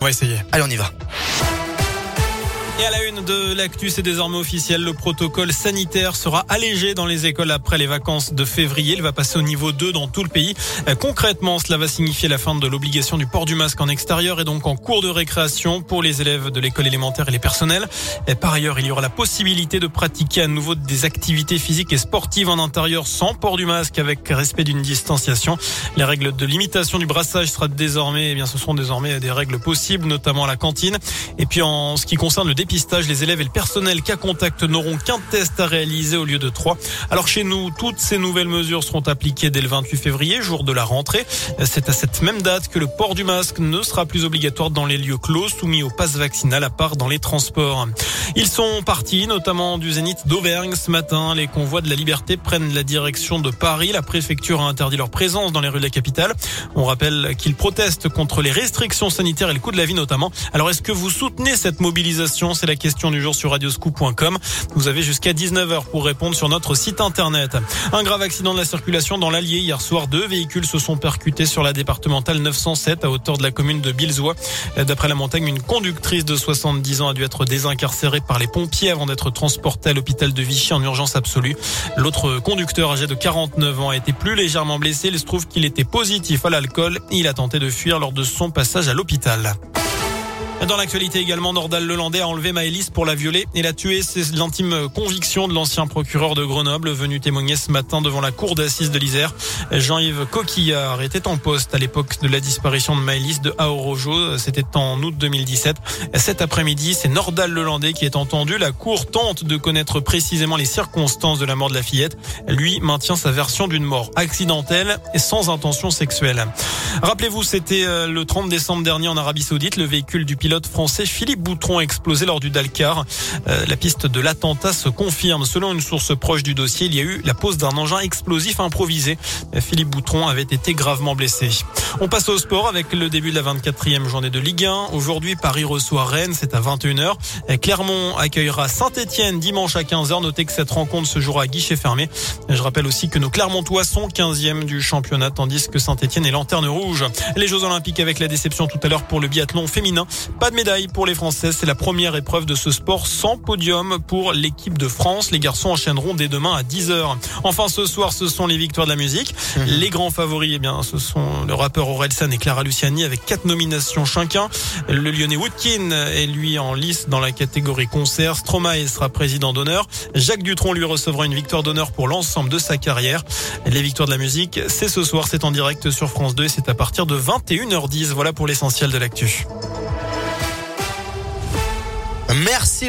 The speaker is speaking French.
On va essayer. Allez, on y va. Et à la une de l'actu, c'est désormais officiel. Le protocole sanitaire sera allégé dans les écoles après les vacances de février. Il va passer au niveau 2 dans tout le pays. Euh, concrètement, cela va signifier la fin de l'obligation du port du masque en extérieur et donc en cours de récréation pour les élèves de l'école élémentaire et les personnels. Par ailleurs, il y aura la possibilité de pratiquer à nouveau des activités physiques et sportives en intérieur sans port du masque avec respect d'une distanciation. Les règles de limitation du brassage sera désormais, eh bien, ce sont désormais des règles possibles, notamment à la cantine. Et puis en ce qui concerne le les élèves et le personnel cas contact n'auront qu'un test à réaliser au lieu de trois. Alors chez nous, toutes ces nouvelles mesures seront appliquées dès le 28 février, jour de la rentrée. C'est à cette même date que le port du masque ne sera plus obligatoire dans les lieux clos soumis au pass vaccinal à part dans les transports. Ils sont partis, notamment du Zénith d'Auvergne ce matin. Les convois de la liberté prennent la direction de Paris. La préfecture a interdit leur présence dans les rues de la capitale. On rappelle qu'ils protestent contre les restrictions sanitaires et le coût de la vie notamment. Alors est-ce que vous soutenez cette mobilisation C'est la question du jour sur radioscoop.com. Vous avez jusqu'à 19h pour répondre sur notre site internet. Un grave accident de la circulation dans l'Allier. Hier soir, deux véhicules se sont percutés sur la départementale 907 à hauteur de la commune de Bilzois. D'après la montagne, une conductrice de 70 ans a dû être désincarcérée par les pompiers avant d'être transportée à l'hôpital de Vichy en urgence absolue. L'autre conducteur âgé de 49 ans a été plus légèrement blessé. Il se trouve qu'il était positif à l'alcool. Il a tenté de fuir lors de son passage à l'hôpital. Dans l'actualité également, Nordal Lelandais a enlevé Maëlys pour la violer et la tuer. C'est l'intime conviction de l'ancien procureur de Grenoble venu témoigner ce matin devant la cour d'assises de l'Isère. Jean-Yves Coquillard était en poste à l'époque de la disparition de Maëlys de Aorojo. C'était en août 2017. Cet après-midi, c'est Nordal Lelandais qui est entendu. La cour tente de connaître précisément les circonstances de la mort de la fillette. Lui maintient sa version d'une mort accidentelle et sans intention sexuelle. Rappelez-vous, c'était euh, le 30 décembre dernier en Arabie Saoudite. Le véhicule du pilote français Philippe Boutron a explosé lors du Dalcar. Euh, la piste de l'attentat se confirme. Selon une source proche du dossier, il y a eu la pose d'un engin explosif improvisé. Philippe Boutron avait été gravement blessé. On passe au sport avec le début de la 24e journée de Ligue 1. Aujourd'hui, Paris reçoit Rennes, c'est à 21h. Clermont accueillera Saint-Etienne dimanche à 15h. Notez que cette rencontre se jouera à guichet fermé. Je rappelle aussi que nos Clermontois sont 15e du championnat, tandis que Saint-Etienne est lanterne rouge. Les Jeux Olympiques avec la déception tout à l'heure pour le biathlon féminin. Pas de médaille pour les Français. C'est la première épreuve de ce sport sans podium pour l'équipe de France. Les garçons enchaîneront dès demain à 10h. Enfin, ce soir, ce sont les victoires de la musique. Mhm. Les grands favoris, eh bien, ce sont le rappeur Orelsan et Clara Luciani avec quatre nominations chacun. Le lyonnais Woodkin est lui en lice dans la catégorie concert. Stromae sera président d'honneur. Jacques Dutronc lui recevra une victoire d'honneur pour l'ensemble de sa carrière. Les victoires de la musique, c'est ce soir, c'est en direct sur France 2 et c'est à partir de 21h10. Voilà pour l'essentiel de l'actu. Merci.